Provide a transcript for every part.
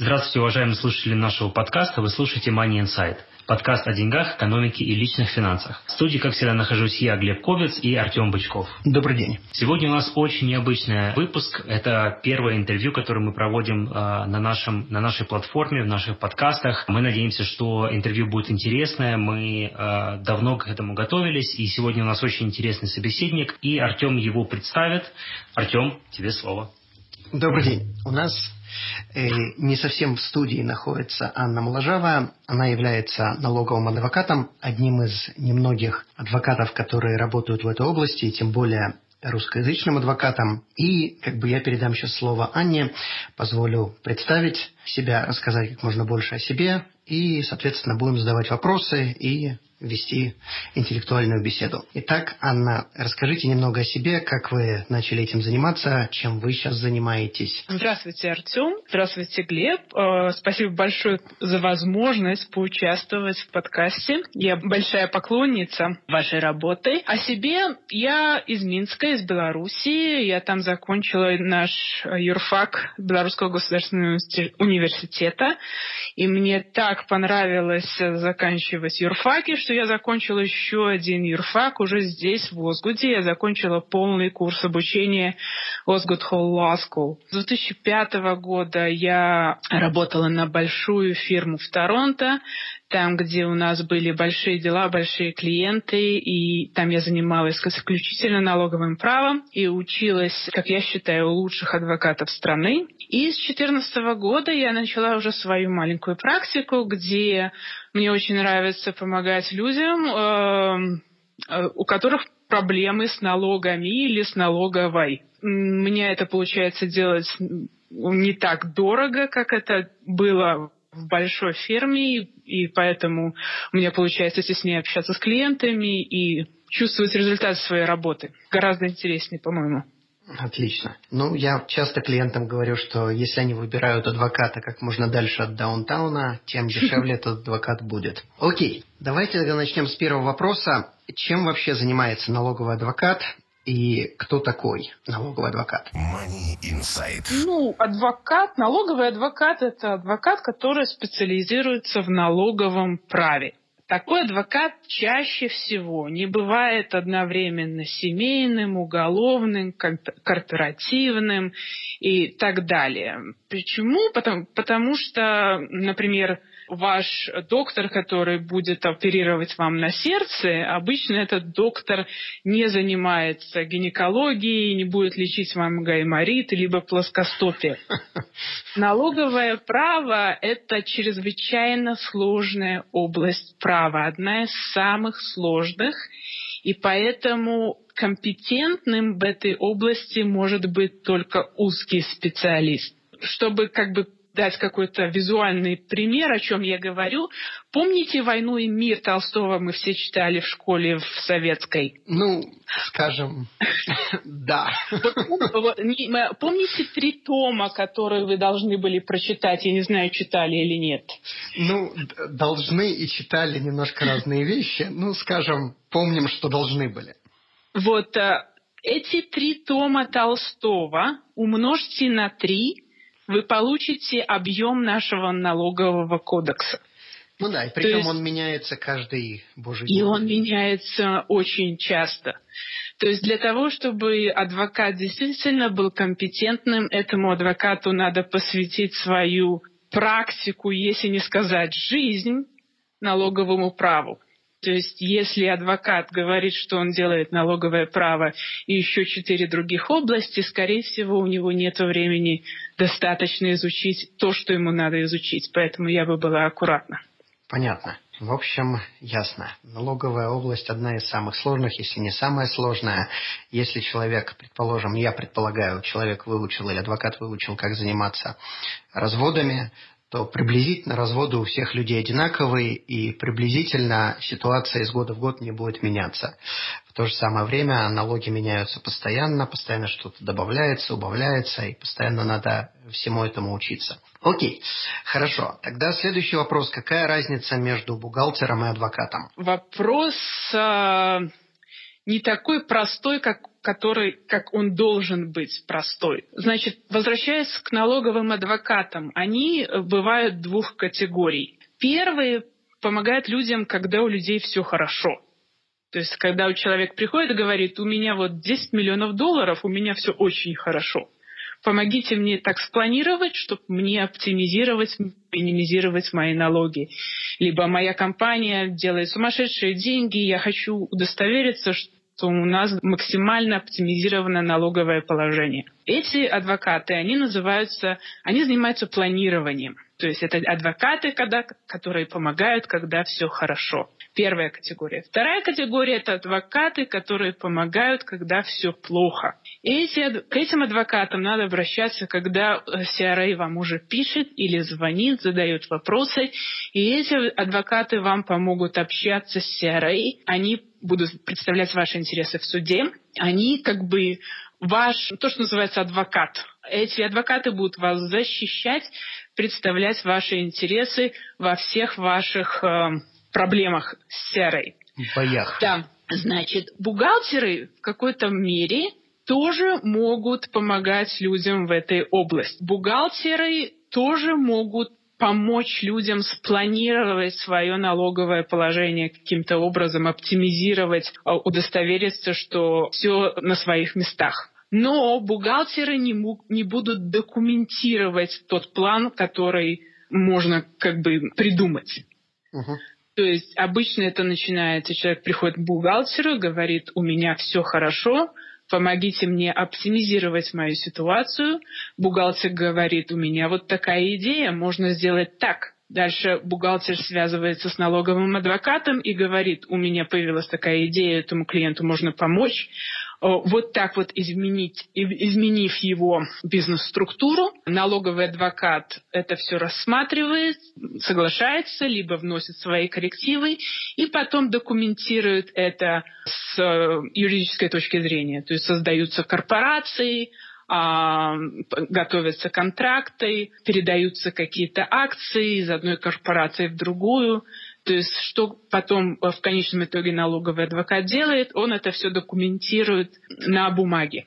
Здравствуйте, уважаемые слушатели нашего подкаста. Вы слушаете Money Insight. Подкаст о деньгах, экономике и личных финансах. В студии, как всегда, нахожусь я, Глеб Ковец и Артем Бычков. Добрый день. Сегодня у нас очень необычный выпуск. Это первое интервью, которое мы проводим э, на, нашем, на нашей платформе, в наших подкастах. Мы надеемся, что интервью будет интересное. Мы э, давно к этому готовились, и сегодня у нас очень интересный собеседник, и Артем его представит. Артем, тебе слово. Добрый день. У нас не совсем в студии находится Анна Моложава. Она является налоговым адвокатом, одним из немногих адвокатов, которые работают в этой области, и тем более русскоязычным адвокатом. И как бы я передам сейчас слово Анне, позволю представить себя, рассказать как можно больше о себе, и, соответственно, будем задавать вопросы и вести интеллектуальную беседу. Итак, Анна, расскажите немного о себе, как вы начали этим заниматься, чем вы сейчас занимаетесь. Здравствуйте, Артем. Здравствуйте, Глеб. Э, спасибо большое за возможность поучаствовать в подкасте. Я большая поклонница вашей работы. О себе я из Минска, из Белоруссии. Я там закончила наш юрфак Белорусского государственного университета. И мне так понравилось заканчивать юрфаки, что я закончила еще один юрфак уже здесь, в Озгуде. Я закончила полный курс обучения Озгуд Hall Law. С 2005 года я работала на большую фирму в Торонто там, где у нас были большие дела, большие клиенты, и там я занималась исключительно налоговым правом и училась, как я считаю, у лучших адвокатов страны. И с 2014 года я начала уже свою маленькую практику, где мне очень нравится помогать людям, эм, э, у которых проблемы с налогами или с налоговой. Меня это получается делать не так дорого, как это было в большой фирме, и поэтому у меня получается теснее общаться с клиентами и чувствовать результат своей работы. Гораздо интереснее, по-моему. Отлично. Ну, я часто клиентам говорю, что если они выбирают адвоката как можно дальше от даунтауна, тем дешевле этот адвокат будет. Окей, давайте тогда начнем с первого вопроса. Чем вообще занимается налоговый адвокат? И кто такой налоговый адвокат? Money Insight. Ну, адвокат, налоговый адвокат – это адвокат, который специализируется в налоговом праве. Такой адвокат чаще всего не бывает одновременно семейным, уголовным, корпоративным и так далее. Почему? Потому, потому что, например, ваш доктор, который будет оперировать вам на сердце, обычно этот доктор не занимается гинекологией, не будет лечить вам гайморит, либо плоскостопие. Налоговое право – это чрезвычайно сложная область права, одна из самых сложных, и поэтому компетентным в этой области может быть только узкий специалист. Чтобы как бы дать какой-то визуальный пример, о чем я говорю. Помните «Войну и мир» Толстого мы все читали в школе в советской? Ну, скажем, да. Помните три тома, которые вы должны были прочитать? Я не знаю, читали или нет. Ну, должны и читали немножко разные вещи. Ну, скажем, помним, что должны были. Вот э, эти три тома Толстого умножьте на три – вы получите объем нашего налогового кодекса. Ну да, и причем есть, он меняется каждый божий день. И он меняется очень часто. То есть для того, чтобы адвокат действительно был компетентным, этому адвокату надо посвятить свою практику, если не сказать жизнь, налоговому праву. То есть если адвокат говорит, что он делает налоговое право и еще четыре других области, скорее всего, у него нет времени достаточно изучить то, что ему надо изучить. Поэтому я бы была аккуратна. Понятно. В общем, ясно. Налоговая область одна из самых сложных, если не самая сложная. Если человек, предположим, я предполагаю, человек выучил или адвокат выучил, как заниматься разводами, то приблизительно разводы у всех людей одинаковые, и приблизительно ситуация из года в год не будет меняться. В то же самое время налоги меняются постоянно, постоянно что-то добавляется, убавляется, и постоянно надо всему этому учиться. Окей, хорошо. Тогда следующий вопрос. Какая разница между бухгалтером и адвокатом? Вопрос э, не такой простой, как который, как он должен быть простой. Значит, возвращаясь к налоговым адвокатам, они э, бывают двух категорий. Первые помогают людям, когда у людей все хорошо. То есть, когда у человека приходит и говорит, у меня вот 10 миллионов долларов, у меня все очень хорошо. Помогите мне так спланировать, чтобы мне оптимизировать, минимизировать мои налоги. Либо моя компания делает сумасшедшие деньги, я хочу удостовериться, что что у нас максимально оптимизировано налоговое положение. Эти адвокаты, они называются, они занимаются планированием. То есть это адвокаты, когда, которые помогают, когда все хорошо. Первая категория. Вторая категория – это адвокаты, которые помогают, когда все плохо. И эти, к этим адвокатам надо обращаться, когда CRA вам уже пишет или звонит, задает вопросы. И эти адвокаты вам помогут общаться с CRA. Они будут представлять ваши интересы в суде. Они как бы ваш, то, что называется адвокат. Эти адвокаты будут вас защищать, представлять ваши интересы во всех ваших э, проблемах с серой. Боях. Да. Значит, бухгалтеры в какой-то мере тоже могут помогать людям в этой области. Бухгалтеры тоже могут помочь людям спланировать свое налоговое положение каким-то образом, оптимизировать, а, удостовериться, что все на своих местах. Но бухгалтеры не, не будут документировать тот план, который можно как бы придумать. Угу. То есть обычно это начинается, человек приходит к бухгалтеру, говорит, у меня все хорошо, помогите мне оптимизировать мою ситуацию. Бухгалтер говорит, у меня вот такая идея, можно сделать так. Дальше бухгалтер связывается с налоговым адвокатом и говорит, у меня появилась такая идея, этому клиенту можно помочь. Вот так вот изменить, изменив его бизнес-структуру, налоговый адвокат это все рассматривает, соглашается, либо вносит свои коррективы, и потом документирует это с э, юридической точки зрения. То есть создаются корпорации, а, готовятся контракты, передаются какие-то акции из одной корпорации в другую. То есть что потом в конечном итоге налоговый адвокат делает, он это все документирует на бумаге.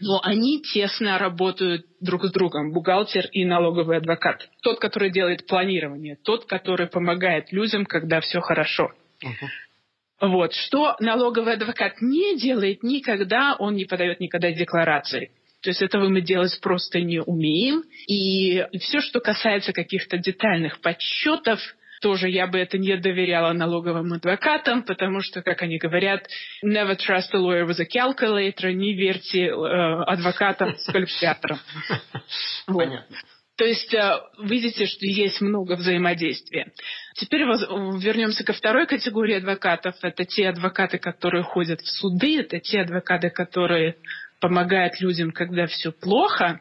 Но они тесно работают друг с другом, бухгалтер и налоговый адвокат. Тот, который делает планирование, тот, который помогает людям, когда все хорошо. Uh-huh. Вот. Что налоговый адвокат не делает никогда, он не подает никогда декларации. То есть этого мы делать просто не умеем. И все, что касается каких-то детальных подсчетов, тоже я бы это не доверяла налоговым адвокатам, потому что, как они говорят, never trust a lawyer with a calculator, не верьте э, адвокатам с калькулятором. Понятно. То есть э, видите, что есть много взаимодействия. Теперь вернемся ко второй категории адвокатов. Это те адвокаты, которые ходят в суды, это те адвокаты, которые помогают людям, когда все плохо.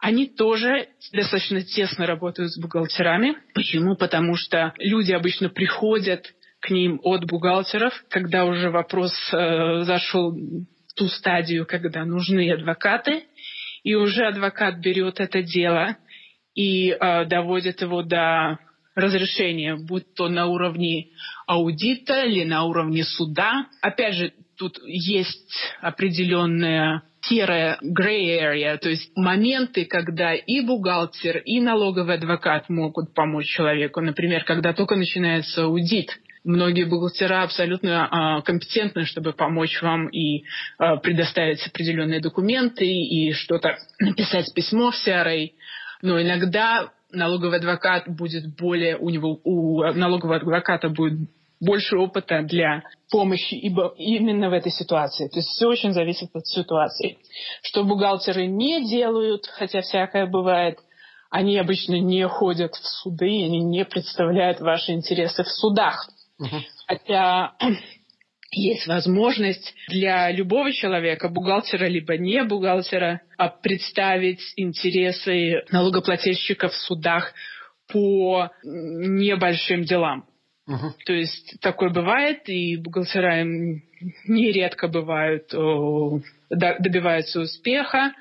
Они тоже достаточно тесно работают с бухгалтерами. Почему? Потому что люди обычно приходят к ним от бухгалтеров, когда уже вопрос э, зашел в ту стадию, когда нужны адвокаты, и уже адвокат берет это дело и э, доводит его до разрешения, будь то на уровне аудита или на уровне суда. Опять же, тут есть определенная серая gray area, то есть моменты, когда и бухгалтер, и налоговый адвокат могут помочь человеку. Например, когда только начинается аудит, многие бухгалтера абсолютно а, компетентны, чтобы помочь вам и а, предоставить определенные документы и что-то написать письмо в CRA но иногда налоговый адвокат будет более, у него, у налогового адвоката будет больше опыта для помощи ибо именно в этой ситуации. То есть все очень зависит от ситуации. Что бухгалтеры не делают, хотя всякое бывает, они обычно не ходят в суды, они не представляют ваши интересы в судах. Uh-huh. Хотя есть возможность для любого человека, бухгалтера либо не бухгалтера, а, представить интересы налогоплательщиков в судах по небольшим делам. Угу. То есть такое бывает, и бухгалтера нередко бывают, добиваются успеха,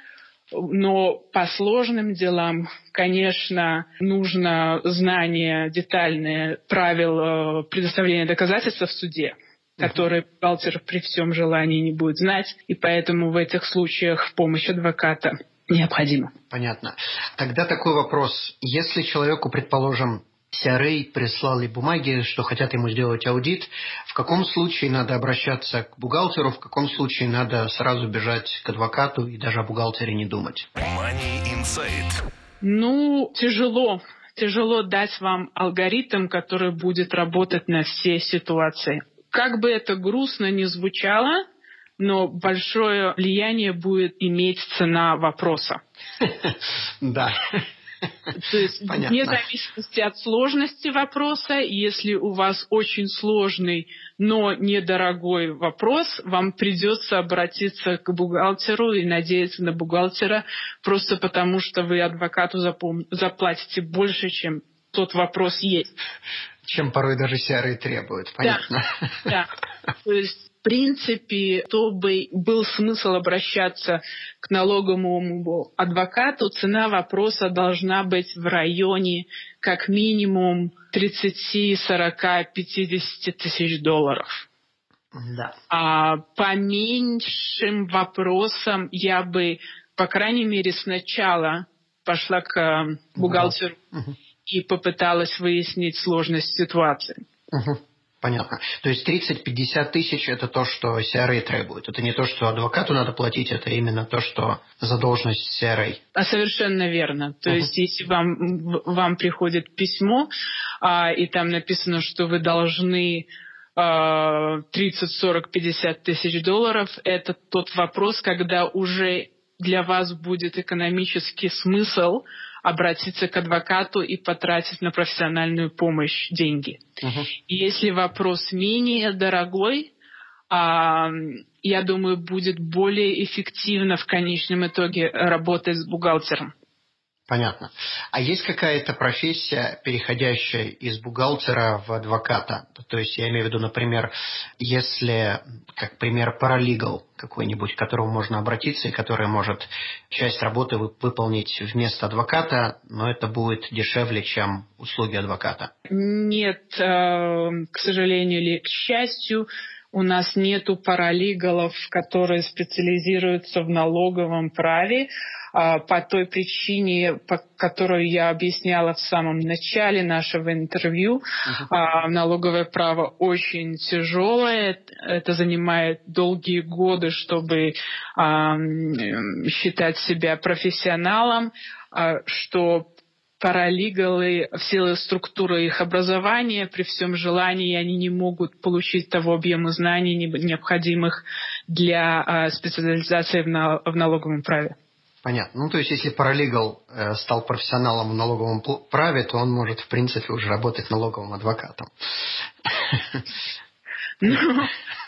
но по сложным делам, конечно, нужно знание детальное правил предоставления доказательств в суде который бухгалтер при всем желании не будет знать, и поэтому в этих случаях помощь адвоката необходима. Понятно. Тогда такой вопрос. Если человеку, предположим, CRA прислали бумаги, что хотят ему сделать аудит, в каком случае надо обращаться к бухгалтеру, в каком случае надо сразу бежать к адвокату и даже о бухгалтере не думать? Money Insight. Ну, тяжело. Тяжело дать вам алгоритм, который будет работать на все ситуации. Как бы это грустно ни звучало, но большое влияние будет иметь цена вопроса. Да. То есть Понятно. вне зависимости от сложности вопроса, если у вас очень сложный, но недорогой вопрос, вам придется обратиться к бухгалтеру и надеяться на бухгалтера, просто потому что вы адвокату запом... заплатите больше, чем тот вопрос есть чем порой даже серые требуют. Понятно? Да, да. То есть принципе, чтобы был смысл обращаться к налоговому адвокату, цена вопроса должна быть в районе как минимум 30, 40, 50 тысяч долларов. Да. А по меньшим вопросам я бы, по крайней мере, сначала пошла к бухгалтеру. Угу и попыталась выяснить сложность ситуации. Угу. Понятно. То есть 30-50 тысяч – это то, что CRA требует. Это не то, что адвокату надо платить, это именно то, что задолженность CRA. А совершенно верно. То uh есть если вам, вам приходит письмо, а, и там написано, что вы должны 30, 40, 50 тысяч долларов, это тот вопрос, когда уже для вас будет экономический смысл обратиться к адвокату и потратить на профессиональную помощь деньги. Uh-huh. Если вопрос менее дорогой, а, я думаю, будет более эффективно в конечном итоге работать с бухгалтером. Понятно. А есть какая-то профессия, переходящая из бухгалтера в адвоката? То есть я имею в виду, например, если, как пример, паралигал какой-нибудь, к которому можно обратиться и который может часть работы выполнить вместо адвоката, но это будет дешевле, чем услуги адвоката. Нет, э, к сожалению или к счастью, у нас нету паралигалов, которые специализируются в налоговом праве. А, по той причине, по которую я объясняла в самом начале нашего интервью. Uh-huh. Налоговое право очень тяжелое, это занимает долгие годы, чтобы считать себя профессионалом, а, что паралигалы в силу структуры их образования, при всем желании они не могут получить того объема знаний, необходимых для специализации в налоговом праве. Понятно. Ну, то есть, если паралегал э, стал профессионалом в налоговом праве, то он может, в принципе, уже работать налоговым адвокатом. Ну,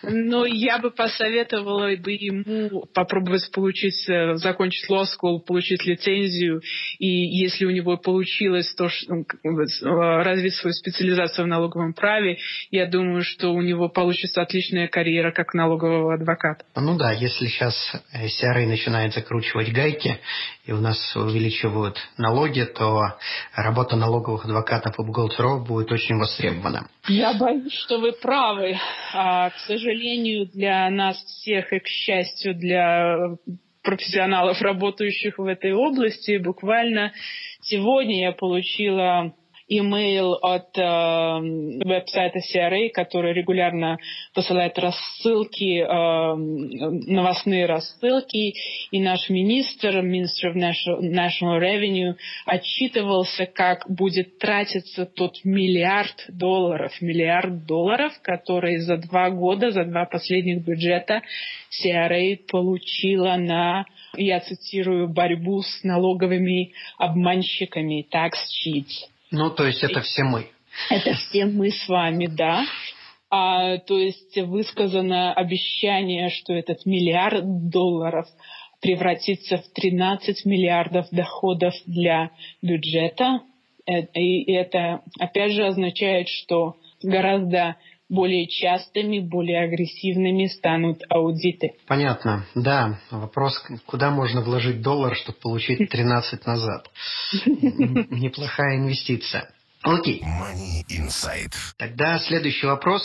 но я бы посоветовала бы ему попробовать получить, э, закончить law school, получить лицензию, и если у него получилось то, что, э, развить свою специализацию в налоговом праве, я думаю, что у него получится отличная карьера как налогового адвоката. Ну да, если сейчас CRA э, начинает закручивать гайки, и у нас увеличивают налоги, то работа налоговых адвокатов и бухгалтеров будет очень востребована. Я боюсь, что вы правы. А, к сожалению, для нас всех и, к счастью, для профессионалов, работающих в этой области, буквально сегодня я получила имейл от э, веб-сайта CRA, который регулярно посылает рассылки, э, новостные рассылки, и наш министр, министр National, Revenue, отчитывался, как будет тратиться тот миллиард долларов, миллиард долларов, который за два года, за два последних бюджета CRA получила на я цитирую, борьбу с налоговыми обманщиками, tax cheats. Ну, то есть это все мы. Это все мы с вами, да. А, то есть высказано обещание, что этот миллиард долларов превратится в 13 миллиардов доходов для бюджета. Э, и это, опять же, означает, что гораздо более частыми, более агрессивными станут аудиты. Понятно. Да, вопрос, куда можно вложить доллар, чтобы получить 13 назад. Неплохая инвестиция. Окей. Money Insight. Тогда следующий вопрос.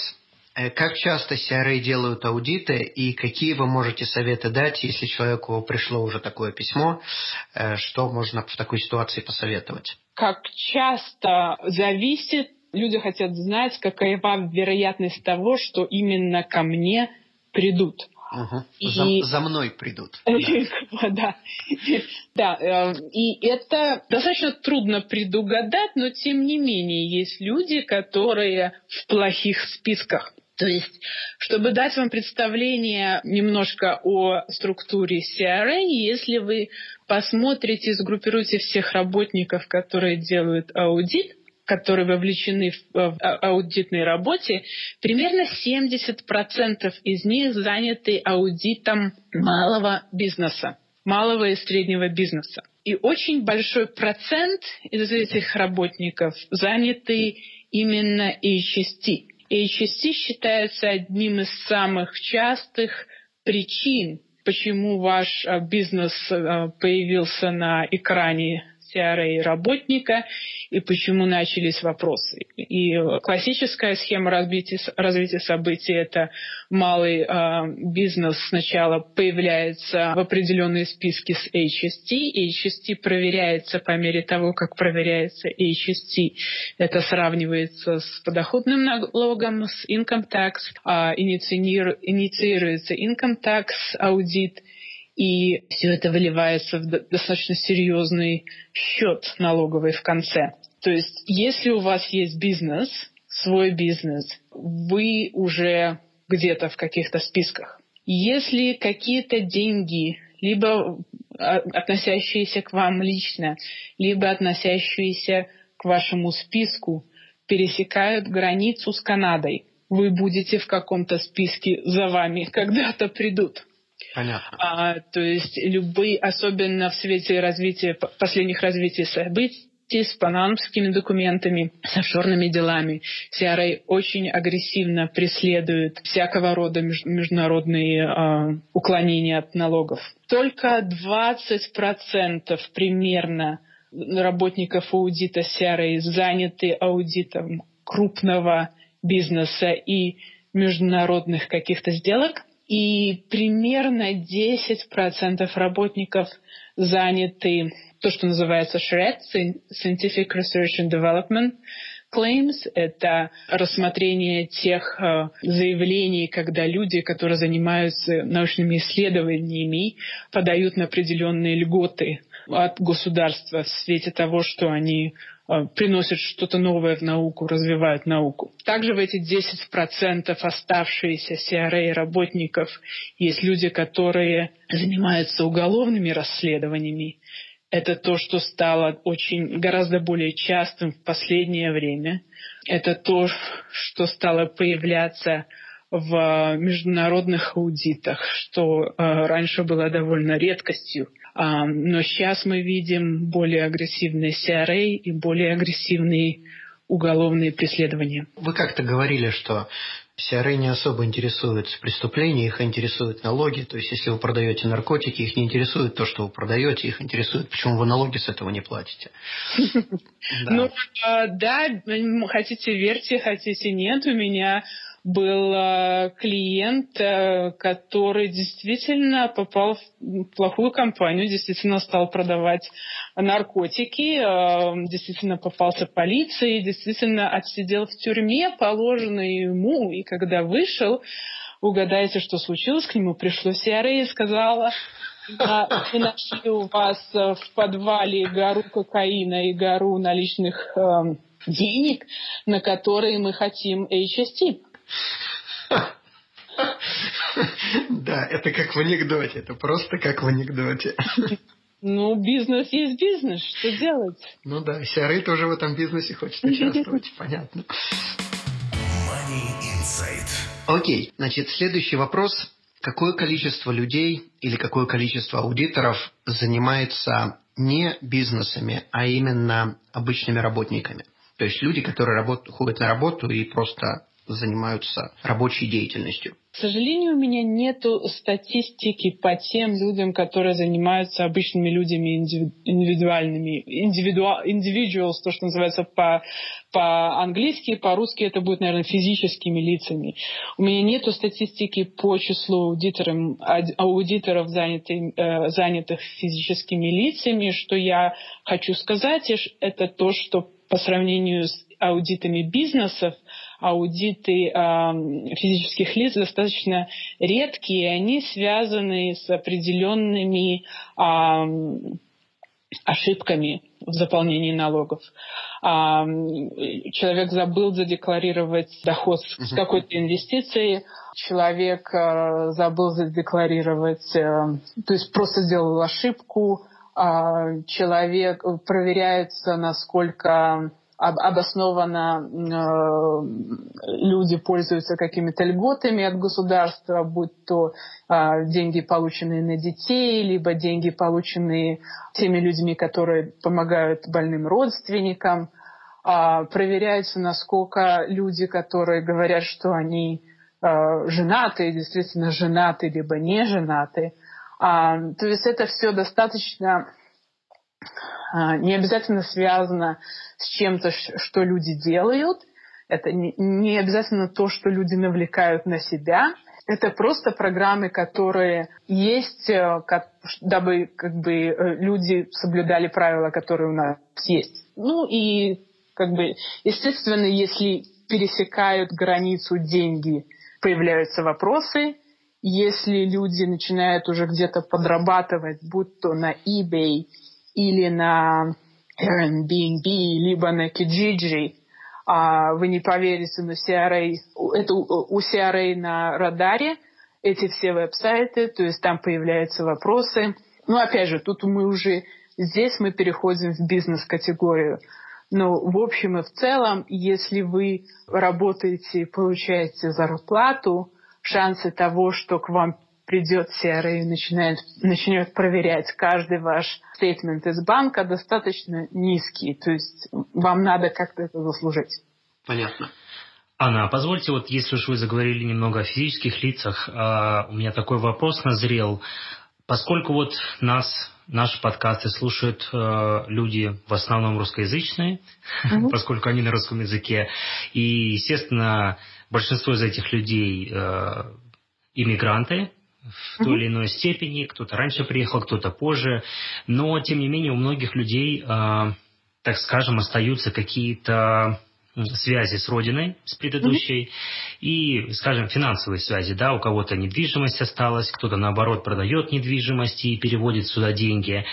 Э, как часто CRA делают аудиты и какие вы можете советы дать, если человеку пришло уже такое письмо, э, что можно в такой ситуации посоветовать? Как часто зависит люди хотят знать, какова вероятность того, что именно ко мне придут. Угу. И... За, за мной придут. Да. да. Э, и это достаточно трудно предугадать, но тем не менее есть люди, которые в плохих списках. То есть, чтобы дать вам представление немножко о структуре CRA, если вы посмотрите, сгруппируете всех работников, которые делают аудит, которые вовлечены в, в аудитной работе, примерно 70% из них заняты аудитом малого бизнеса, малого и среднего бизнеса. И очень большой процент из этих работников заняты именно HST. HST считается одним из самых частых причин, почему ваш э, бизнес э, появился на экране CRA работника и почему начались вопросы. И классическая схема развития, развития событий – это малый э, бизнес сначала появляется в определенные списки с HST, HST проверяется по мере того, как проверяется HST. Это сравнивается с подоходным налогом, с income tax, э, инициируется income tax аудит – и все это выливается в достаточно серьезный счет налоговый в конце. То есть, если у вас есть бизнес, свой бизнес, вы уже где-то в каких-то списках. Если какие-то деньги, либо а, относящиеся к вам лично, либо относящиеся к вашему списку, пересекают границу с Канадой, вы будете в каком-то списке за вами когда-то придут. Понятно. А, то есть любые, особенно в свете развития, последних развитий событий, с панамскими документами, с офшорными делами. CRA очень агрессивно преследует всякого рода международные э, уклонения от налогов. Только 20% примерно работников аудита CRA заняты аудитом крупного бизнеса и международных каких-то сделок – и примерно 10% работников заняты то, что называется SHRED, Scientific Research and Development Claims. Это рассмотрение тех э, заявлений, когда люди, которые занимаются научными исследованиями, подают на определенные льготы от государства в свете того, что они приносят что-то новое в науку, развивают науку. Также в эти 10% оставшиеся CRA работников есть люди, которые занимаются уголовными расследованиями. Это то, что стало очень гораздо более частым в последнее время. Это то, что стало появляться в международных аудитах, что э, раньше было довольно редкостью. Но сейчас мы видим более агрессивные CRA и более агрессивные уголовные преследования. Вы как-то говорили, что CRA не особо интересуют преступления, их интересуют налоги. То есть, если вы продаете наркотики, их не интересует то, что вы продаете, их интересует, почему вы налоги с этого не платите. Ну, а, да, хотите верьте, хотите нет. У меня был э, клиент, э, который действительно попал в плохую компанию, действительно стал продавать наркотики, э, действительно попался полиции, действительно отсидел в тюрьме, положенной ему, и когда вышел, угадайте, что случилось, к нему пришло CRA и сказала, мы нашли у вас в подвале гору кокаина и гору наличных э, денег, на которые мы хотим HST. Да, это как в анекдоте, это просто как в анекдоте. Ну, бизнес есть бизнес, что делать? Ну да, Сяры тоже в этом бизнесе хочет участвовать, понятно. Окей, значит, следующий вопрос. Какое количество людей или какое количество аудиторов занимается не бизнесами, а именно обычными работниками? То есть люди, которые работ... ходят на работу и просто занимаются рабочей деятельностью. К сожалению, у меня нет статистики по тем людям, которые занимаются обычными людьми индивидуальными. Индивидуал, individuals, то, что называется по, по-английски, по-русски это будет, наверное, физическими лицами. У меня нет статистики по числу аудиторов, аудиторов занятых, э, занятых физическими лицами. Что я хочу сказать, это то, что по сравнению с аудитами бизнесов, аудиты э, физических лиц достаточно редкие, и они связаны с определенными э, ошибками в заполнении налогов. А, человек забыл задекларировать доход с какой-то инвестицией, человек а, забыл задекларировать, а, то есть просто сделал ошибку, а, человек проверяется, насколько обоснованно э, люди пользуются какими-то льготами от государства, будь то э, деньги, полученные на детей, либо деньги, полученные теми людьми, которые помогают больным родственникам. Э, проверяется, насколько люди, которые говорят, что они э, женаты, действительно женаты, либо не женаты. Э, то есть это все достаточно не обязательно связано с чем-то, что люди делают. Это не обязательно то, что люди навлекают на себя. Это просто программы, которые есть, э, дабы как бы, э, люди соблюдали правила, которые у нас есть. Ну и, как бы, естественно, если пересекают границу деньги, появляются вопросы. Если люди начинают уже где-то подрабатывать, будь то на eBay или на Airbnb, либо на Kijiji, а вы не поверите, но CRA, это у CRA на радаре эти все веб-сайты, то есть там появляются вопросы. Ну, опять же, тут мы уже, здесь мы переходим в бизнес-категорию. Но в общем и в целом, если вы работаете и получаете зарплату, шансы того, что к вам придет CRA и начинает, начнет проверять каждый ваш стейтмент из банка, достаточно низкий. То есть вам надо как-то это заслужить. Понятно. Анна, а позвольте, вот если уж вы заговорили немного о физических лицах, а, у меня такой вопрос назрел. Поскольку вот нас, наши подкасты слушают э, люди в основном русскоязычные, mm-hmm. поскольку они на русском языке, и, естественно, большинство из этих людей э, иммигранты, в той или иной степени, кто-то раньше приехал, кто-то позже, но тем не менее у многих людей, э, так скажем, остаются какие-то связи с родиной, с предыдущей, mm-hmm. и, скажем, финансовые связи, да, у кого-то недвижимость осталась, кто-то, наоборот, продает недвижимость и переводит сюда деньги.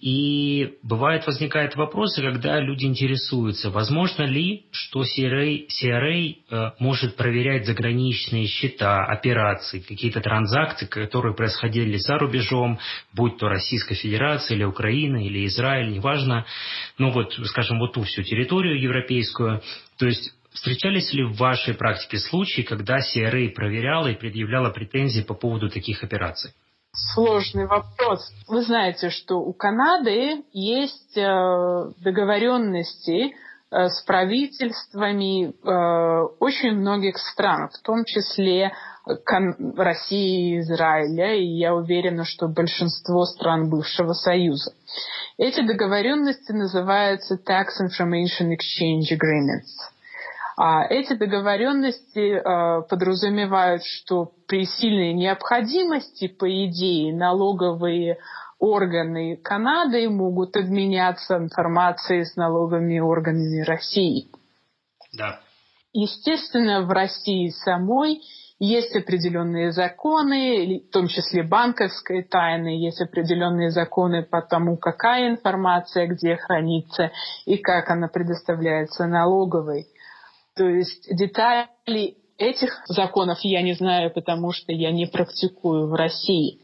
И бывает возникают вопросы, когда люди интересуются, возможно ли, что CRA, CRA э, может проверять заграничные счета, операции, какие-то транзакции, которые происходили за рубежом, будь то Российская Федерация или Украина или Израиль, неважно, ну вот, скажем, вот ту всю территорию европейскую. То есть Встречались ли в вашей практике случаи, когда CRA проверяла и предъявляла претензии по поводу таких операций? Сложный вопрос. Вы знаете, что у Канады есть э, договоренности э, с правительствами э, очень многих стран, в том числе России и Израиля, и я уверена, что большинство стран бывшего Союза. Эти договоренности называются Tax Information Exchange Agreements. А эти договоренности подразумевают, что при сильной необходимости, по идее, налоговые органы Канады могут обменяться информацией с налоговыми органами России. Да. Естественно, в России самой есть определенные законы, в том числе банковской тайны, есть определенные законы по тому, какая информация где хранится и как она предоставляется налоговой. То есть детали этих законов я не знаю, потому что я не практикую в России.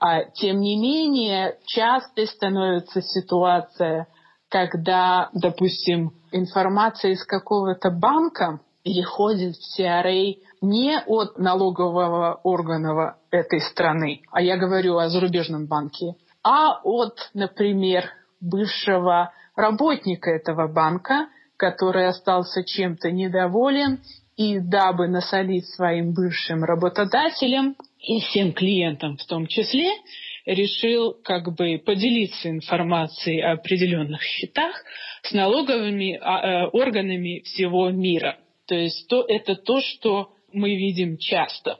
А, тем не менее, часто становится ситуация, когда, допустим, информация из какого-то банка переходит в CRA не от налогового органа этой страны, а я говорю о зарубежном банке, а от, например, бывшего работника этого банка, который остался чем-то недоволен и дабы насолить своим бывшим работодателям и всем клиентам в том числе, решил как бы поделиться информацией о определенных счетах с налоговыми а, э, органами всего мира. То есть то, это то, что мы видим часто.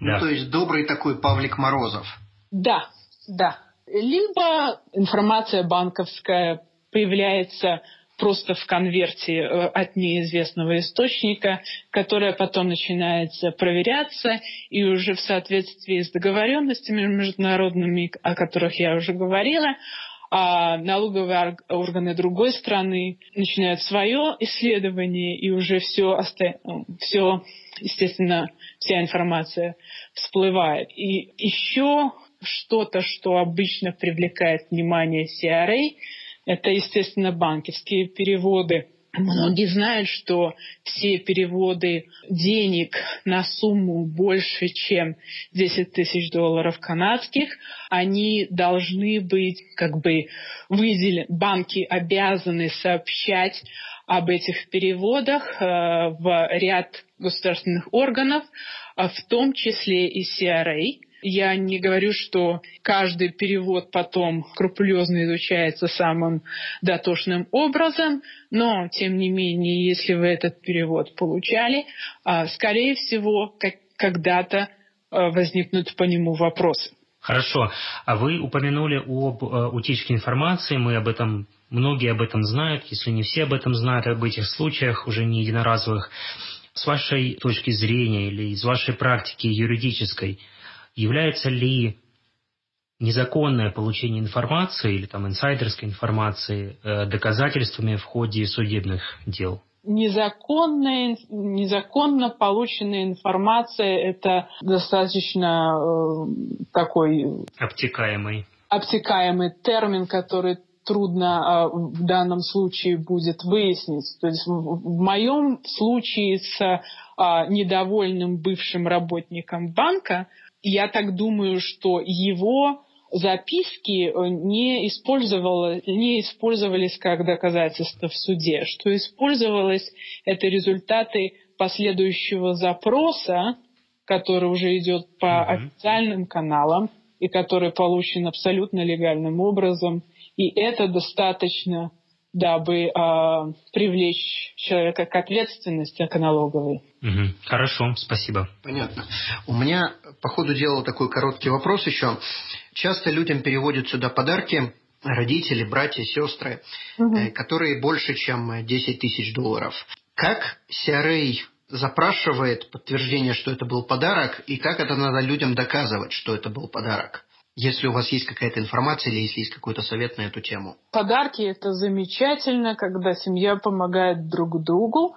Да. Ну, то есть добрый такой Павлик Морозов. Да, да. Либо информация банковская появляется просто в конверте э, от неизвестного источника, которая потом начинается проверяться, и уже в соответствии с договоренностями международными, о которых я уже говорила, а налоговые органы другой страны начинают свое исследование, и уже все, все естественно, вся информация всплывает. И еще что-то, что обычно привлекает внимание CRA, это, естественно, банковские переводы. Многие знают, что все переводы денег на сумму больше, чем 10 тысяч долларов канадских, они должны быть как бы выделены. Банки обязаны сообщать об этих переводах э, в ряд государственных органов, в том числе и CRA. Я не говорю, что каждый перевод потом скрупулезно изучается самым дотошным образом, но, тем не менее, если вы этот перевод получали, а, скорее всего, когда-то а, возникнут по нему вопросы. Хорошо. А вы упомянули об э, утечке информации, мы об этом, многие об этом знают, если не все об этом знают, об этих случаях, уже не единоразовых. С вашей точки зрения или из вашей практики юридической, является ли незаконное получение информации или там инсайдерской информации э, доказательствами в ходе судебных дел? Незаконная, незаконно полученная информация – это достаточно э, такой… Обтекаемый. Обтекаемый термин, который трудно э, в данном случае будет выяснить. То есть в, в моем случае с э, недовольным бывшим работником банка я так думаю, что его записки э, не, не использовались как доказательство в суде, что использовалось это результаты последующего запроса, который уже идет по mm-hmm. официальным каналам и который получен абсолютно легальным образом. И это достаточно дабы э, привлечь человека к ответственности к налоговой. Угу. Хорошо, спасибо. Понятно. У меня по ходу дела такой короткий вопрос еще. Часто людям переводят сюда подарки родители, братья, сестры, угу. э, которые больше, чем 10 тысяч долларов. Как CRA запрашивает подтверждение, что это был подарок, и как это надо людям доказывать, что это был подарок? если у вас есть какая-то информация или если есть какой-то совет на эту тему. Подарки – это замечательно, когда семья помогает друг другу.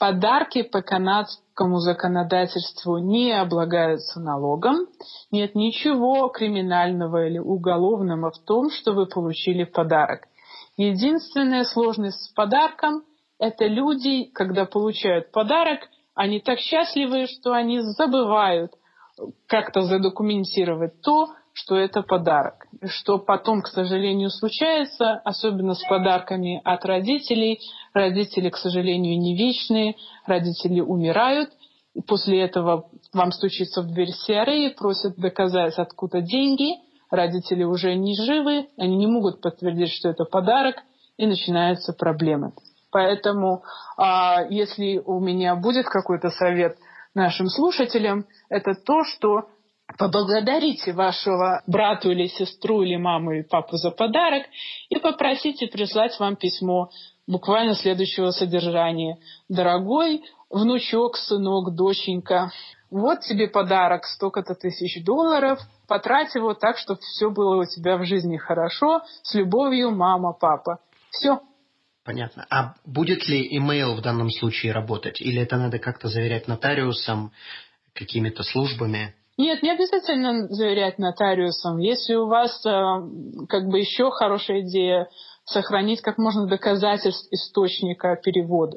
Подарки по канадскому законодательству не облагаются налогом. Нет ничего криминального или уголовного в том, что вы получили подарок. Единственная сложность с подарком – это люди, когда получают подарок, они так счастливы, что они забывают как-то задокументировать то, что это подарок. Что потом, к сожалению, случается, особенно с подарками от родителей. Родители, к сожалению, не вечные, родители умирают. И после этого вам стучится в дверь CRA и просят доказать, откуда деньги. Родители уже не живы, они не могут подтвердить, что это подарок, и начинаются проблемы. Поэтому, а, если у меня будет какой-то совет нашим слушателям, это то, что поблагодарите вашего брату или сестру или маму или папу за подарок и попросите прислать вам письмо буквально следующего содержания. Дорогой внучок, сынок, доченька, вот тебе подарок, столько-то тысяч долларов, потрать его так, чтобы все было у тебя в жизни хорошо, с любовью, мама, папа. Все. Понятно. А будет ли имейл в данном случае работать? Или это надо как-то заверять нотариусом, какими-то службами? Нет, не обязательно заверять нотариусом. Если у вас э, как бы еще хорошая идея сохранить как можно доказательств источника перевода.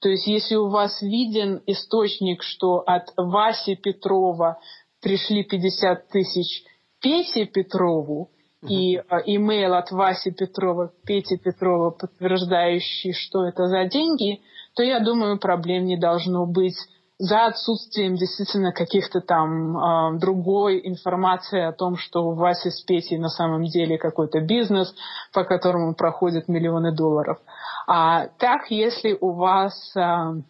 То есть если у вас виден источник, что от Васи Петрова пришли 50 тысяч Пете Петрову, и э, имейл от Васи Петрова, Пети Петрова, подтверждающий, что это за деньги, то я думаю, проблем не должно быть за отсутствием действительно каких-то там э, другой информации о том, что у Васи с Петей на самом деле какой-то бизнес, по которому проходят миллионы долларов. А так, если у вас э, э,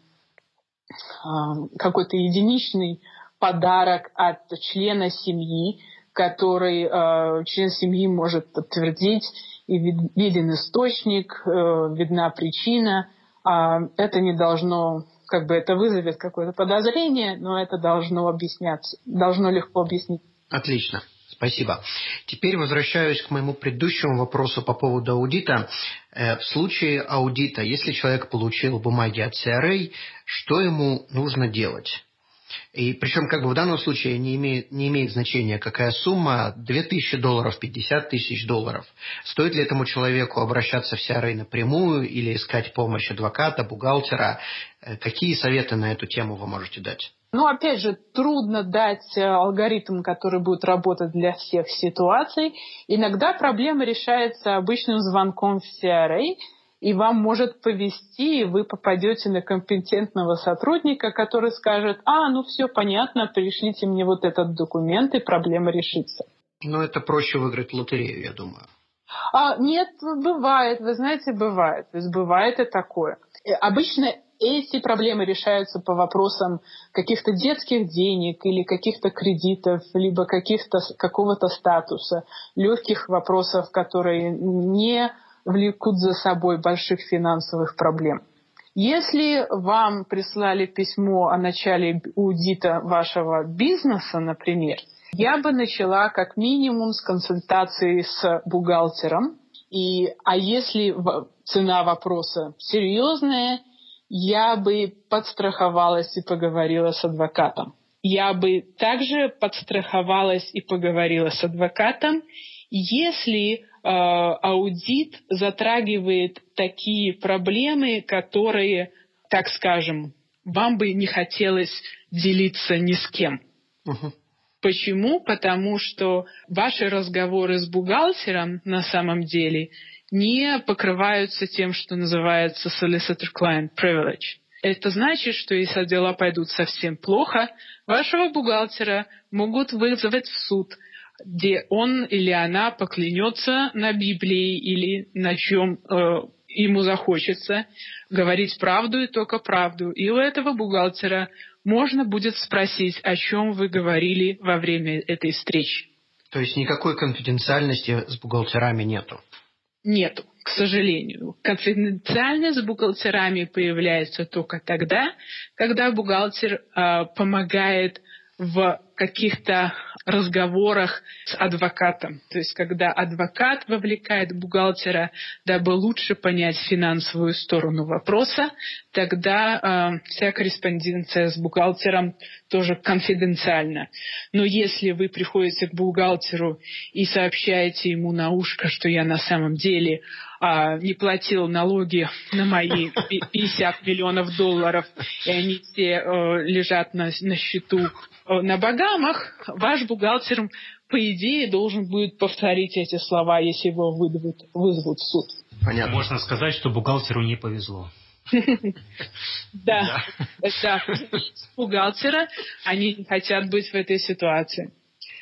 какой-то единичный подарок от члена семьи, который э, член семьи может подтвердить, и вид, виден источник, э, видна причина, э, это не должно как бы это вызовет какое-то подозрение, но это должно объясняться, должно легко объяснить. Отлично. Спасибо. Теперь возвращаюсь к моему предыдущему вопросу по поводу аудита. Э, в случае аудита, если человек получил бумаги от CRA, что ему нужно делать? И причем как бы в данном случае не имеет, не имеет значения, какая сумма, 2000 долларов, 50 тысяч долларов. Стоит ли этому человеку обращаться в CRA напрямую или искать помощь адвоката, бухгалтера? Э, какие советы на эту тему вы можете дать? Ну, опять же, трудно дать э, алгоритм, который будет работать для всех ситуаций. Иногда проблема решается обычным звонком в CRA, и вам может повести, и вы попадете на компетентного сотрудника, который скажет, а, ну все понятно, пришлите мне вот этот документ, и проблема решится. Ну, это проще выиграть лотерею, я думаю. А, нет, бывает, вы знаете, бывает. То есть бывает и такое. Э, обычно эти проблемы решаются по вопросам каких-то детских денег или каких-то кредитов, либо каких-то, какого-то статуса, легких вопросов, которые не влекут за собой больших финансовых проблем. Если вам прислали письмо о начале аудита вашего бизнеса, например, я бы начала как минимум с консультации с бухгалтером. И, а если цена вопроса серьезная, я бы подстраховалась и поговорила с адвокатом. Я бы также подстраховалась и поговорила с адвокатом, если аудит затрагивает такие проблемы, которые, так скажем, вам бы не хотелось делиться ни с кем. Uh-huh. Почему? Потому что ваши разговоры с бухгалтером на самом деле не покрываются тем, что называется solicitor-client privilege. Это значит, что если дела пойдут совсем плохо, вашего бухгалтера могут вызвать в суд – где он или она поклянется на Библии или на чем э, ему захочется говорить правду и только правду. И у этого бухгалтера можно будет спросить, о чем вы говорили во время этой встречи. То есть никакой конфиденциальности с бухгалтерами нету? Нету, к сожалению. Конфиденциальность с бухгалтерами появляется только тогда, когда бухгалтер э, помогает в каких-то разговорах с адвокатом. То есть, когда адвокат вовлекает бухгалтера, дабы лучше понять финансовую сторону вопроса, тогда э, вся корреспонденция с бухгалтером тоже конфиденциальна. Но если вы приходите к бухгалтеру и сообщаете ему на ушко, что я на самом деле а, не платил налоги на мои 50 миллионов долларов, и они все э, лежат на, на счету э, на Багамах, ваш бухгалтер, по идее, должен будет повторить эти слова, если его вызовут, вызовут в суд. Понятно. Можно сказать, что бухгалтеру не повезло. Да, да. Бухгалтера, они не хотят быть в этой ситуации.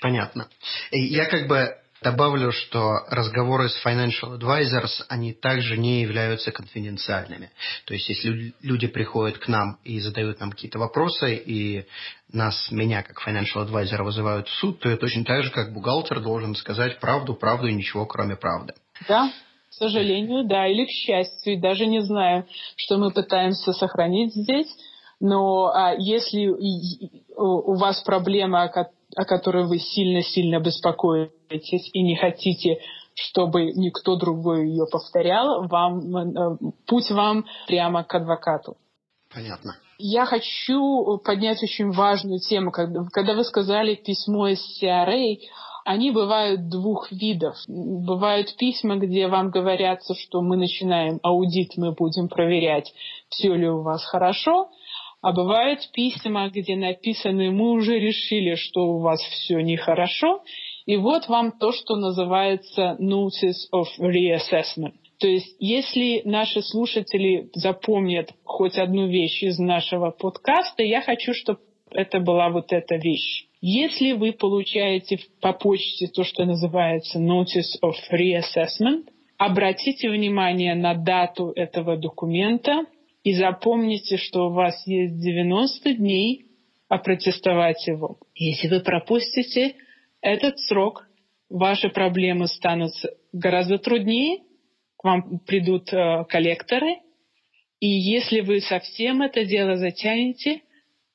Понятно. Я как бы Добавлю, что разговоры с financial advisors, они также не являются конфиденциальными. То есть, если люди приходят к нам и задают нам какие-то вопросы, и нас, меня, как financial advisor, вызывают в суд, то я точно так же, как бухгалтер, должен сказать правду, правду и ничего, кроме правды. Да, к сожалению, да, или к счастью, даже не знаю, что мы пытаемся сохранить здесь. Но а, если у вас проблема, о которой вы сильно-сильно беспокоитесь и не хотите, чтобы никто другой ее повторял, вам, э, путь вам прямо к адвокату. Понятно. Я хочу поднять очень важную тему. Когда, когда вы сказали письмо из CRA, они бывают двух видов. Бывают письма, где вам говорятся, что мы начинаем аудит, мы будем проверять все ли у вас хорошо, а бывают письма, где написаны «Мы уже решили, что у вас все нехорошо», и вот вам то, что называется «Notice of Reassessment». То есть, если наши слушатели запомнят хоть одну вещь из нашего подкаста, я хочу, чтобы это была вот эта вещь. Если вы получаете по почте то, что называется Notice of Reassessment, обратите внимание на дату этого документа и запомните, что у вас есть 90 дней опротестовать его. Если вы пропустите этот срок, ваши проблемы станут гораздо труднее, к вам придут э, коллекторы, и если вы совсем это дело затянете,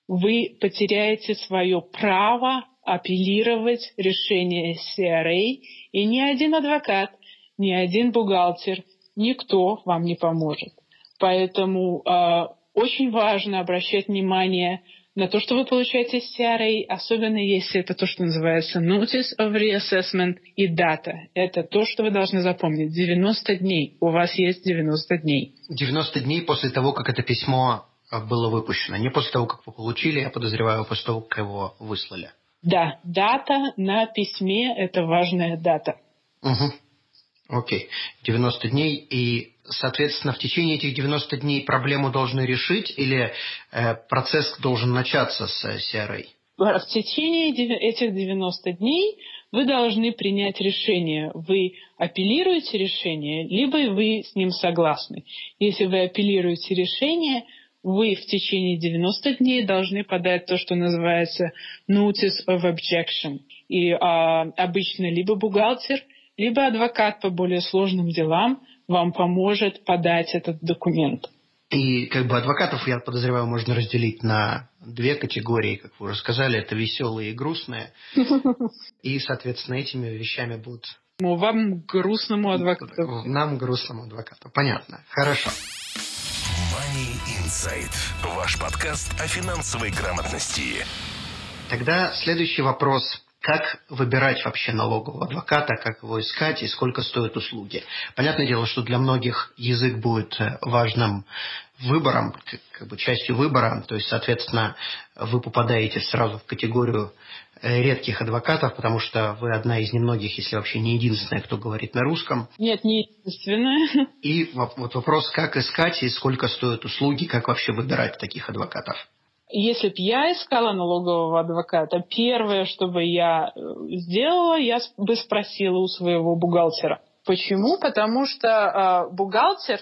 вы потеряете свое право апеллировать решение CRA, и ни один адвокат, ни один бухгалтер, никто вам не поможет. Поэтому э, очень важно обращать внимание на то, что вы получаете с CRA, особенно если это то, что называется Notice of Reassessment и дата. Это то, что вы должны запомнить. 90 дней. У вас есть 90 дней. 90 дней после того, как это письмо а, было выпущено. Не после того, как вы получили, я подозреваю, после того, как его выслали. Да, дата на письме – это важная дата. Угу. Окей. 90 дней. И, соответственно, в течение этих 90 дней проблему должны решить или э, процесс должен начаться с CRA? В течение этих 90 дней вы должны принять решение. Вы апеллируете решение, либо вы с ним согласны. Если вы апеллируете решение, вы в течение 90 дней должны подать то, что называется notice of objection. И а, обычно либо бухгалтер – либо адвокат по более сложным делам вам поможет подать этот документ. И как бы адвокатов, я подозреваю, можно разделить на две категории, как вы уже сказали, это веселые и грустные. И, соответственно, этими вещами будут... Ну, вам грустному адвокату. Нам грустному адвокату. Понятно. Хорошо. Money Insight. Ваш подкаст о финансовой грамотности. Тогда следующий вопрос как выбирать вообще налогового адвоката, как его искать и сколько стоят услуги. Понятное дело, что для многих язык будет э, важным выбором, как бы частью выбора, то есть, соответственно, вы попадаете сразу в категорию э, редких адвокатов, потому что вы одна из немногих, если вообще не единственная, кто говорит на русском. Нет, не единственная. И вот вопрос, как искать и сколько стоят услуги, как вообще выбирать таких адвокатов. Если бы я искала налогового адвоката, первое, что бы я э, сделала, я бы спросила у своего бухгалтера. Почему? Потому что э, бухгалтер,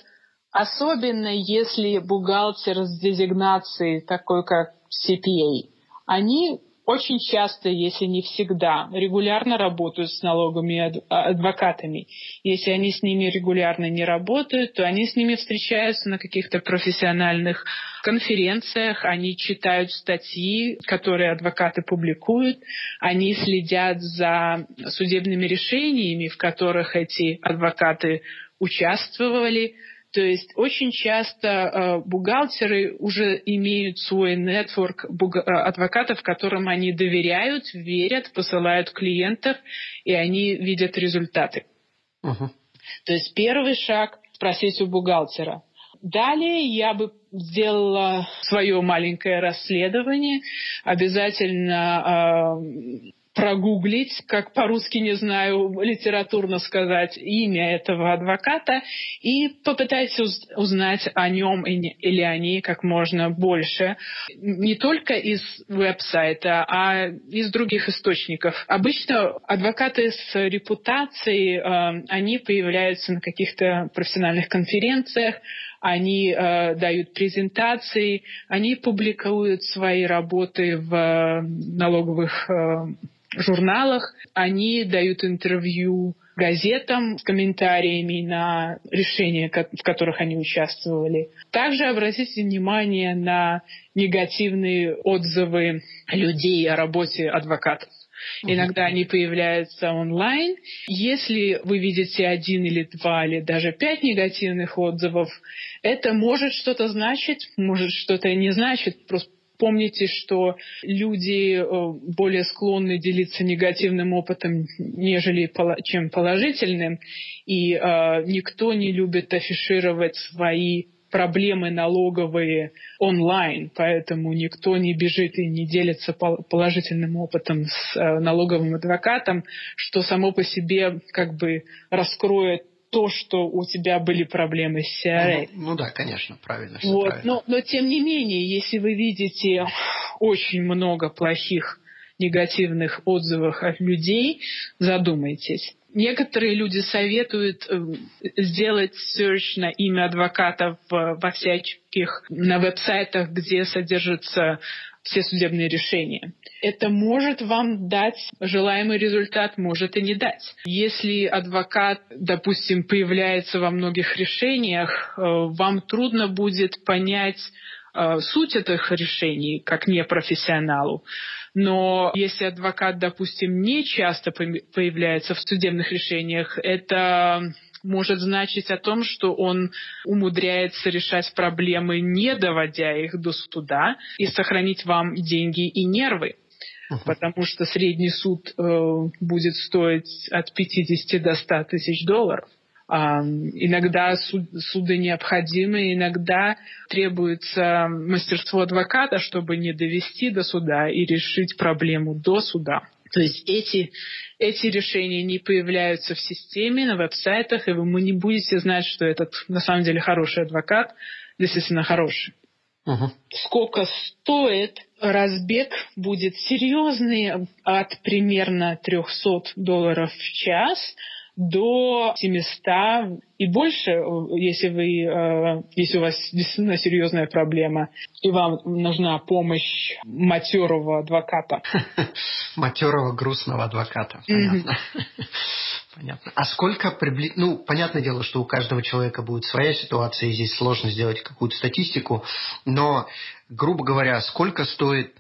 особенно если бухгалтер с дезигнацией такой, как CPA, они очень часто, если не всегда, регулярно работают с налоговыми а, адвокатами. Если они с ними регулярно не работают, то они с ними встречаются на каких-то профессиональных конференциях, они читают статьи, которые адвокаты публикуют, они следят за судебными решениями, в которых эти адвокаты участвовали, то есть очень часто э, бухгалтеры уже имеют свой нетворк э, адвокатов, которым они доверяют, верят, посылают клиентов, и они видят результаты. Uh-huh. То есть первый шаг – спросить у бухгалтера. Далее я бы сделала свое маленькое расследование, обязательно э, прогуглить, как по-русски не знаю, литературно сказать, имя этого адвоката и попытайтесь узнать о нем или о ней как можно больше. Не только из веб-сайта, а из других источников. Обычно адвокаты с репутацией, э, они появляются на каких-то профессиональных конференциях, они э, дают презентации, они публикуют свои работы в э, налоговых э, журналах. Они дают интервью газетам с комментариями на решения, в которых они участвовали. Также обратите внимание на негативные отзывы людей о работе адвокатов. Иногда они появляются онлайн. Если вы видите один или два или даже пять негативных отзывов, это может что-то значить, может что-то не значит. Просто Помните, что люди э, более склонны делиться негативным опытом, нежели чем положительным, и э, никто не любит афишировать свои проблемы налоговые онлайн, поэтому никто не бежит и не делится положительным опытом с э, налоговым адвокатом, что само по себе как бы раскроет то, что у тебя были проблемы с CRA. Ну, ну да, конечно, правильно. Все вот, правильно. Но, но тем не менее, если вы видите очень много плохих негативных отзывов от людей, задумайтесь. Некоторые люди советуют э, сделать search на имя адвоката во всяких на веб-сайтах, где содержатся все судебные решения. Это может вам дать желаемый результат, может и не дать. Если адвокат, допустим, появляется во многих решениях, э, вам трудно будет понять э, суть этих решений как непрофессионалу. Но если адвокат, допустим, не часто появляется в судебных решениях, это может значить о том, что он умудряется решать проблемы, не доводя их до суда, и сохранить вам деньги и нервы. Потому что средний суд э, будет стоить от 50 до 100 тысяч долларов. А, иногда суд, суды необходимы, иногда требуется мастерство адвоката, чтобы не довести до суда и решить проблему до суда. То есть эти, эти решения не появляются в системе, на веб-сайтах, и вы не будете знать, что этот на самом деле хороший адвокат, действительно хороший. Угу. Сколько стоит разбег будет серьезный от примерно 300 долларов в час до 700 и больше, если, вы, э, если у вас действительно серьезная проблема, и вам нужна помощь матерого адвоката. Матерого грустного адвоката, понятно. Понятно. А сколько приблизительно... Ну, понятное дело, что у каждого человека будет своя ситуация, и здесь сложно сделать какую-то статистику, но, грубо говоря, сколько стоит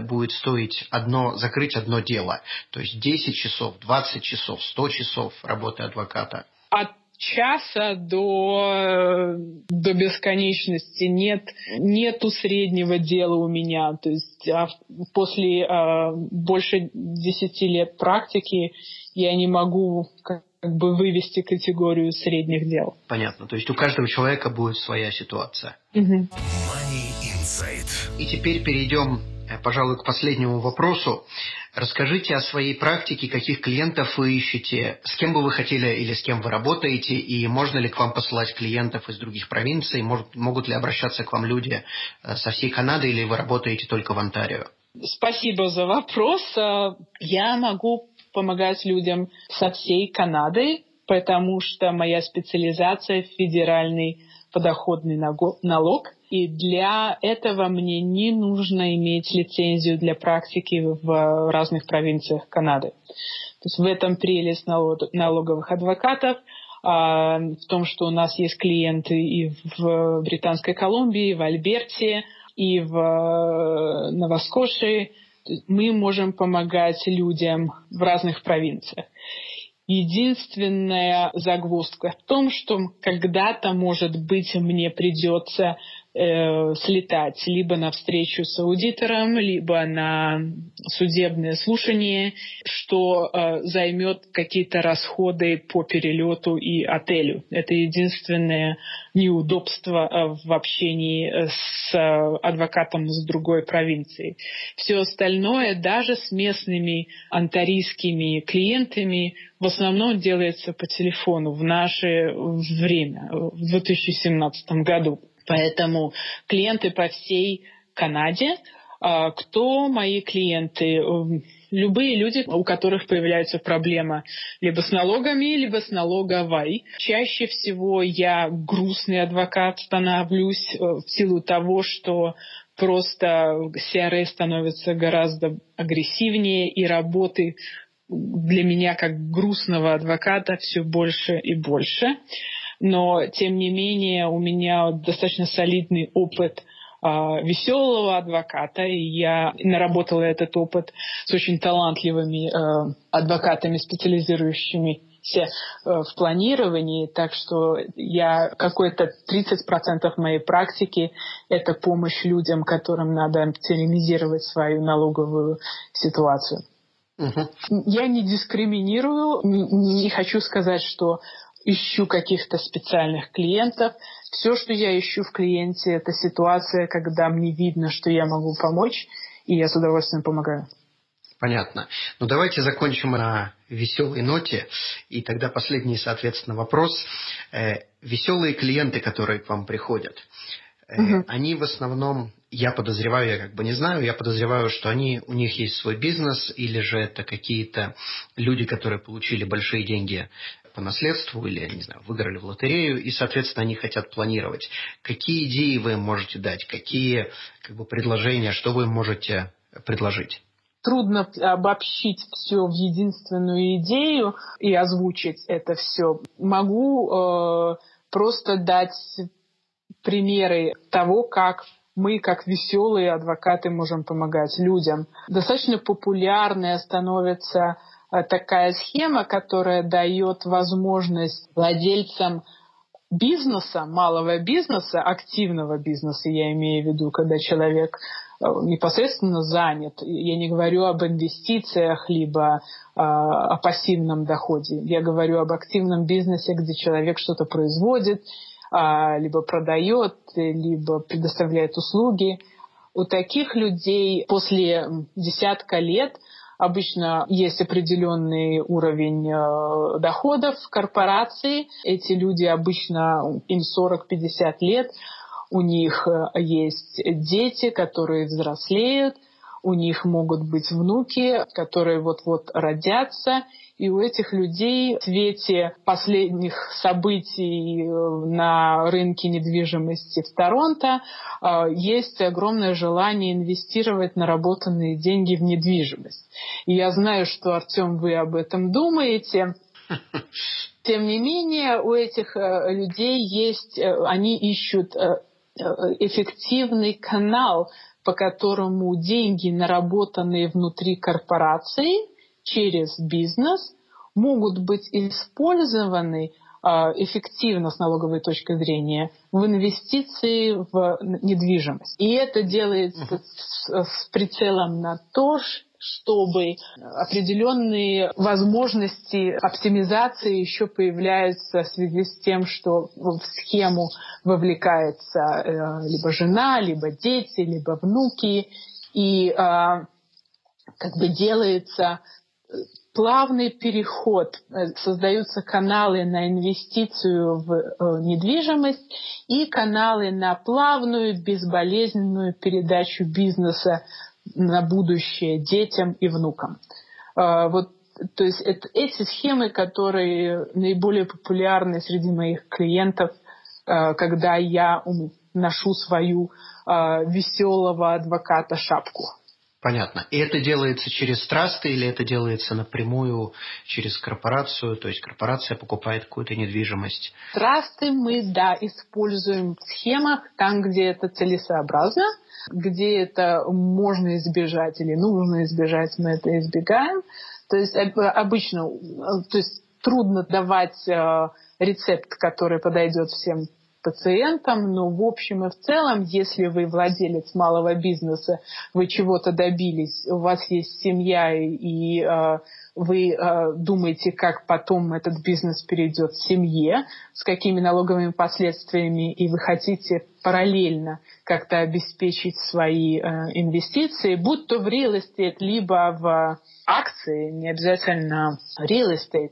будет стоить одно, закрыть одно дело. То есть 10 часов, 20 часов, 100 часов работы адвоката. От часа до, до бесконечности нет нету среднего дела у меня то есть а после а, больше 10 лет практики я не могу как бы вывести категорию средних дел понятно то есть у каждого человека будет своя ситуация угу. и теперь перейдем Э, пожалуй, к последнему вопросу. Расскажите о своей практике, каких клиентов вы ищете, с кем бы вы хотели или с кем вы работаете, и можно ли к вам посылать клиентов из других провинций, может, могут ли обращаться к вам люди э, со всей Канады, или вы работаете только в Онтарио? Спасибо за вопрос. Э, я могу помогать людям со всей Канады, потому что моя специализация – федеральный подоходный налог – и для этого мне не нужно иметь лицензию для практики в разных провинциях Канады. То есть в этом прелесть налоговых адвокатов, а, в том, что у нас есть клиенты и в Британской Колумбии, и в Альберте, и в э, Новоскошии. Мы можем помогать людям в разных провинциях. Единственная загвоздка в том, что когда-то, может быть, мне придется э, слетать либо на встречу с аудитором, либо на судебное слушание, что э, займет какие-то расходы по перелету и отелю. Это единственное неудобство э, в общении с э, адвокатом из другой провинции. Все остальное, даже с местными антарийскими клиентами, в основном делается по телефону в наше время, в 2017 году. Поэтому клиенты по всей Канаде, а, кто мои клиенты? Эм, любые люди, у которых появляется проблема либо с налогами, либо с налоговой. Чаще всего я грустный адвокат становлюсь э, в силу того, что просто CRA становится гораздо агрессивнее и работы для меня как грустного адвоката все больше и больше но тем не менее у меня достаточно солидный опыт а, веселого адвоката, и я наработала этот опыт с очень талантливыми э, адвокатами, специализирующимися э, в планировании, так что я какой-то 30% моей практики – это помощь людям, которым надо оптимизировать свою налоговую ситуацию. Угу. Я не дискриминирую, не хочу сказать, что ищу каких-то специальных клиентов. Все, что я ищу в клиенте, это ситуация, когда мне видно, что я могу помочь, и я с удовольствием помогаю. Понятно. Ну, давайте закончим на веселой ноте. И тогда последний, соответственно, вопрос. Э, веселые клиенты, которые к вам приходят, э, угу. они в основном, я подозреваю, я как бы не знаю, я подозреваю, что они, у них есть свой бизнес, или же это какие-то люди, которые получили большие деньги по наследству или, не знаю, выиграли в лотерею, и, соответственно, они хотят планировать. Какие идеи вы им можете дать? Какие как бы, предложения, что вы им можете предложить? трудно обобщить все в единственную идею и озвучить это все. Могу э, просто дать примеры того, как мы, как веселые адвокаты, можем помогать людям. Достаточно популярная становится такая схема, которая дает возможность владельцам бизнеса, малого бизнеса, активного бизнеса, я имею в виду, когда человек Э, непосредственно занят. Я не говорю об инвестициях, либо э, о пассивном доходе. Я говорю об активном бизнесе, где человек что-то производит, э, либо продает, либо предоставляет услуги. У таких людей после десятка лет обычно есть определенный уровень э, доходов корпорации. Эти люди обычно, им 40-50 лет, у них э, есть дети, которые взрослеют, у них могут быть внуки, которые вот-вот родятся, и у этих людей в свете последних событий э, на рынке недвижимости в Торонто э, есть огромное желание инвестировать наработанные деньги в недвижимость. И я знаю, что, Артем, вы об этом думаете. Тем не менее, у этих людей есть, они ищут Э, эффективный канал, по которому деньги, наработанные внутри корпорации через бизнес, могут быть использованы э, эффективно с налоговой точки зрения в инвестиции в недвижимость. И это делается с, с прицелом на то, чтобы определенные возможности оптимизации еще появляются в связи с тем, что в схему вовлекается э, либо жена, либо дети, либо внуки, и э, как бы делается плавный переход, э, создаются каналы на инвестицию в недвижимость и каналы на плавную, безболезненную передачу бизнеса на будущее детям и внукам. А, вот, то есть это, эти схемы, которые наиболее популярны среди моих клиентов, а, когда я ношу свою а, веселого адвоката шапку. Понятно. И это делается через трасты или это делается напрямую через корпорацию? То есть корпорация покупает какую-то недвижимость? Трасты мы, да, используем в схемах там, где это целесообразно где это можно избежать или нужно избежать, мы это избегаем. То есть обычно, то есть трудно давать э, рецепт, который подойдет всем пациентам, но в общем и в целом, если вы владелец малого бизнеса, вы чего-то добились, у вас есть семья и э, вы э, думаете, как потом этот бизнес перейдет в семье, с какими налоговыми последствиями, и вы хотите параллельно как-то обеспечить свои э, инвестиции, будь то в real estate, либо в акции, не обязательно real estate,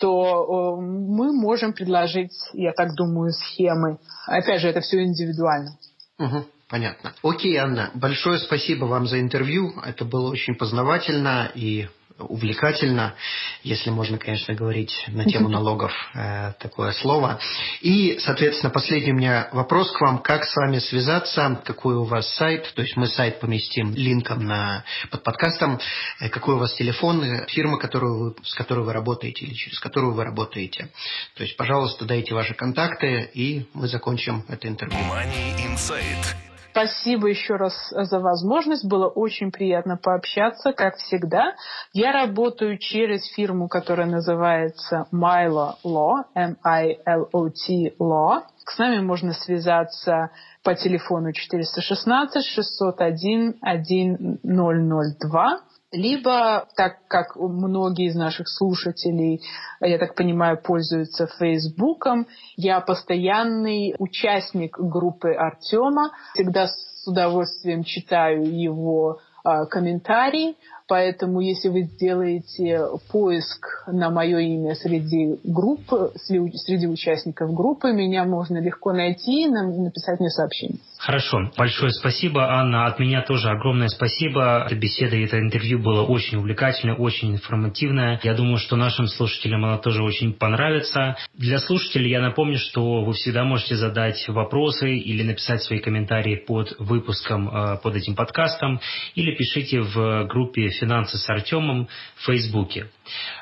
то э, мы можем предложить, я так думаю, схемы. Опять же, это все индивидуально. Угу. Понятно. Окей, Анна, большое спасибо вам за интервью. Это было очень познавательно и увлекательно, если можно, конечно, говорить на тему налогов э, такое слово. И, соответственно, последний у меня вопрос к вам. Как с вами связаться? Какой у вас сайт? То есть мы сайт поместим линком на, под подкастом. Э, какой у вас телефон? Э, фирма, которую вы, с которой вы работаете или через которую вы работаете? То есть, пожалуйста, дайте ваши контакты, и мы закончим это интервью. Money Insight. Спасибо еще раз за возможность. Было очень приятно пообщаться, как всегда. Я работаю через фирму, которая называется Milo Law, M-I-L-O-T Law. С нами можно связаться по телефону 416 601 1002 либо, так как многие из наших слушателей, я так понимаю, пользуются Фейсбуком, я постоянный участник группы Артема, всегда с удовольствием читаю его а, комментарий, Поэтому, если вы сделаете поиск на мое имя среди групп, среди участников группы, меня можно легко найти и написать мне сообщение. Хорошо. Большое спасибо, Анна. От меня тоже огромное спасибо. Эта беседа и это интервью было очень увлекательное, очень информативное. Я думаю, что нашим слушателям она тоже очень понравится. Для слушателей я напомню, что вы всегда можете задать вопросы или написать свои комментарии под выпуском, э, под этим подкастом, или пишите в группе «Финансы с Артемом» в Фейсбуке.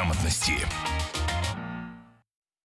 грамотности.